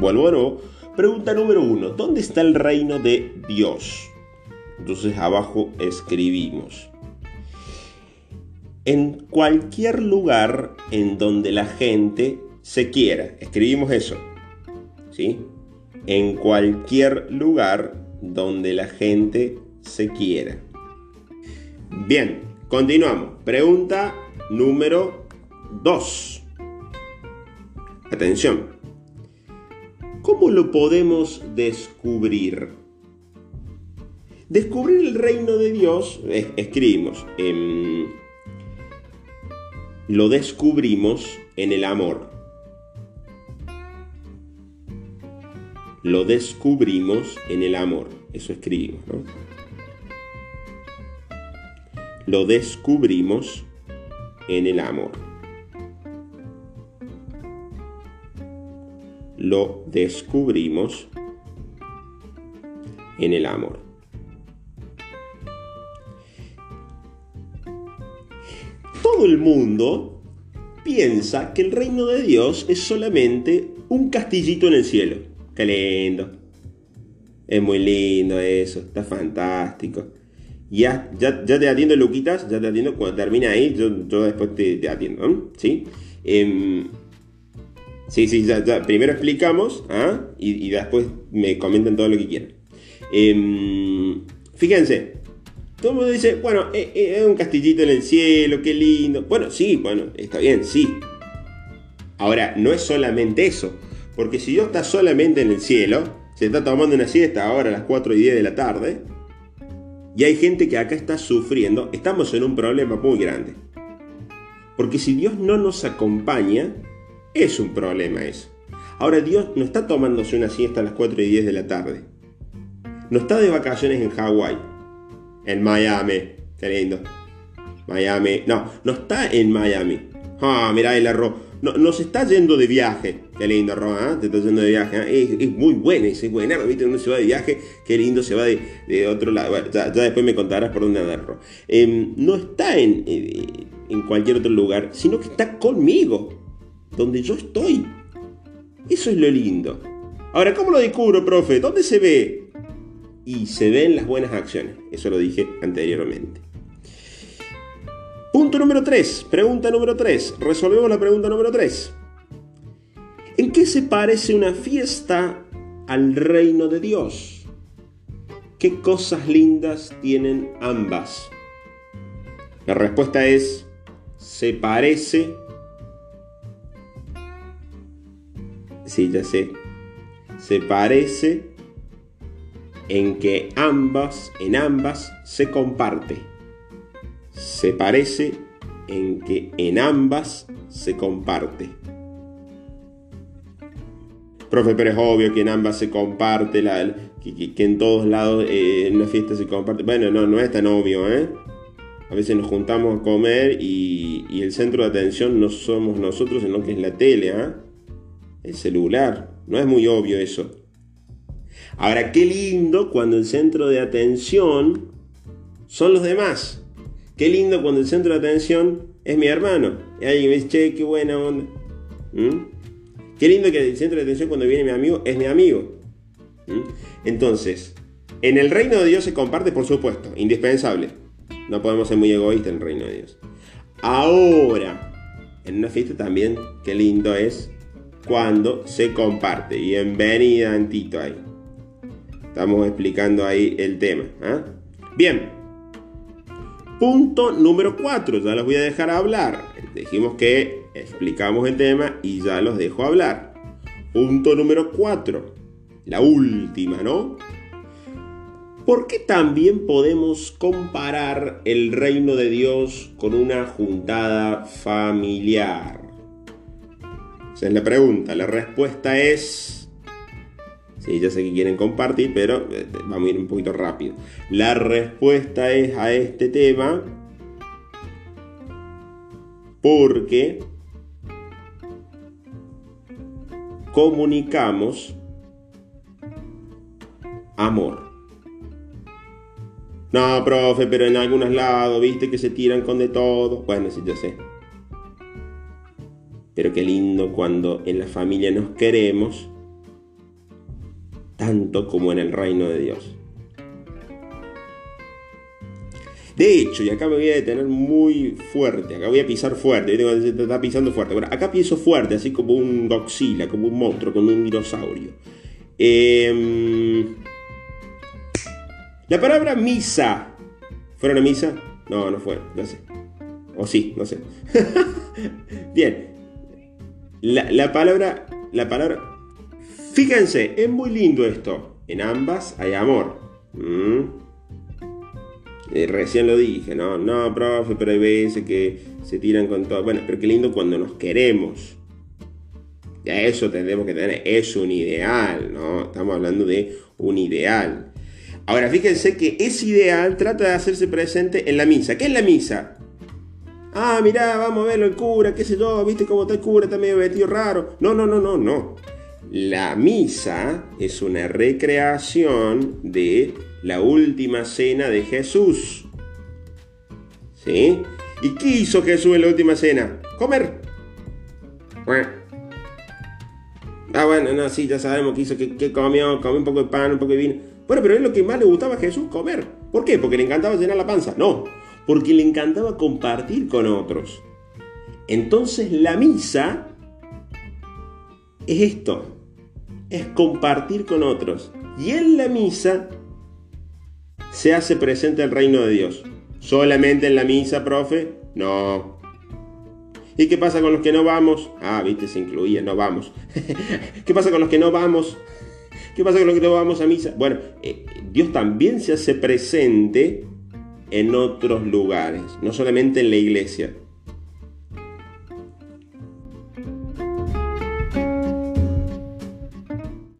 Vuelvo. Pregunta número uno. ¿Dónde está el reino de Dios? Entonces abajo escribimos. En cualquier lugar en donde la gente se quiera. Escribimos eso. ¿Sí? En cualquier lugar donde la gente se quiera. Bien, continuamos. Pregunta número 2. Atención. ¿Cómo lo podemos descubrir? Descubrir el reino de Dios, escribimos, em, lo descubrimos en el amor. Lo descubrimos en el amor. Eso escribimos, ¿no? Lo descubrimos en el amor. Lo descubrimos en el amor. Todo el mundo piensa que el reino de Dios es solamente un castillito en el cielo. Qué lindo. Es muy lindo eso, está fantástico. Ya, ya, ya te atiendo, Luquitas, ya te atiendo. Cuando termine ahí, yo, yo después te, atiendo. ¿Sí? Em, sí, sí, ya, primero explicamos ¿ah? y, después me comentan todo lo que quieran. Em, fíjense, todo el mundo dice, bueno, eh, eh, es un castillito en el cielo, qué lindo. Bueno, sí, bueno, está bien, sí. Ahora, no es solamente eso, porque si Dios está solamente en el cielo, se está tomando una siesta ahora a las 4 y 10 de la tarde, y hay gente que acá está sufriendo, estamos en un problema muy grande. Porque si Dios no nos acompaña, es un problema eso. Ahora Dios no está tomándose una siesta a las 4 y 10 de la tarde. No está de vacaciones en Hawái, en Miami, qué lindo. Miami, no, no está en Miami. Ah, mira el error no, se está yendo de viaje. Qué lindo, Roa, ¿eh? te está yendo de viaje. ¿eh? Es, muy bueno ese buena, ¿viste? Uno se va de viaje, qué lindo se va de, otro lado. ya, después me contarás por dónde andar, em, no está en, eh, en cualquier otro lugar, sino que está conmigo, donde yo estoy. Eso es lo lindo. Ahora, ¿cómo lo descubro, profe? ¿Dónde se ve? Y se ven las buenas acciones. Eso lo dije anteriormente. Punto número 3. Pregunta número 3. Resolvemos la pregunta número 3. ¿En qué se parece una fiesta al reino de Dios? ¿Qué cosas lindas tienen ambas? La respuesta es, se parece... Sí, ya sé. Se parece en que ambas, en ambas, se comparte se parece en que en ambas se comparte. Profe, pero es obvio que en ambas se comparte, la, que, en todos lados eh, en una fiesta se comparte. Bueno, no, no es tan obvio, ¿eh? A veces nos juntamos a comer y, el centro de atención no somos nosotros, sino que es la tele, ¿eh? El celular. No es muy obvio eso. Ahora, qué lindo cuando el centro de atención son los demás. Qué lindo cuando el centro de atención es mi hermano. Y alguien me dice, che, qué buena onda. ¿Mm? Qué lindo que el centro de atención cuando viene mi amigo es mi amigo. ¿Mm? Entonces, en el reino de Dios se comparte, por supuesto, indispensable. No podemos ser muy egoístas en el reino de Dios. Ahora, en una fiesta también, qué lindo es cuando se comparte. Bienvenida, Antito, ahí. Estamos explicando ahí el tema. ¿ah? Bien, Punto número 4, ya los voy a dejar hablar. Dijimos que explicamos el tema y ya los dejo hablar. Punto número 4, la última, ¿no? ¿Por qué también podemos comparar el reino de Dios con una juntada familiar? Es la pregunta. La respuesta es Sí, ya sé que quieren compartir, pero eh, vamos a ir un poquito rápido. La respuesta es a este tema porque comunicamos amor. No, profe, pero en algunos lados, viste que se tiran con de todo. Bueno, sí, ya sé. Pero qué lindo cuando en la familia nos queremos tanto como en el reino de Dios. De hecho, y acá me voy a detener muy fuerte, acá voy a pisar fuerte, te está pisando fuerte. Bueno, acá piso fuerte, así como un Godzilla, como un monstruo, como un dinosaurio. Em, la palabra misa. ¿Fueron a misa? No, no fue, no sé. O sí, no sé. Bien. La, palabra. La palabra. Fíjense, es muy lindo esto. En ambas hay amor. Mm. Eh, recién lo dije, ¿no? No, profe, pero hay veces que se tiran con todo. Bueno, pero qué lindo cuando nos queremos. Ya eso tendremos que tener. Es un ideal, ¿no? Estamos hablando de un ideal. Ahora, fíjense que ese ideal trata de hacerse presente en la misa. ¿Qué es la misa? Ah, mirá, vamos a verlo el cura, qué sé yo, viste cómo está el cura, está medio vestido raro. No, no, no, no, no. La misa es una recreación de la última cena de Jesús. ¿Sí? ¿Y qué hizo Jesús en la última cena? Comer. Ah, bueno, no, sí, ya sabemos que hizo, que, comió, comió un poco de pan, un poco de vino. Bueno, pero es lo que más le gustaba a Jesús, comer. ¿Por qué? ¿Porque le encantaba llenar la panza? No, porque le encantaba compartir con otros. Entonces la misa es esto, es compartir con otros. Y en la misa se hace presente el reino de Dios. ¿Solamente en la misa, profe? No. ¿Y qué pasa con los que no vamos? Ah, viste, se incluía, no vamos. ¿Qué pasa con los que no vamos? ¿Qué pasa con los que no vamos a misa? Bueno, eh, Dios también se hace presente en otros lugares, no solamente en la iglesia.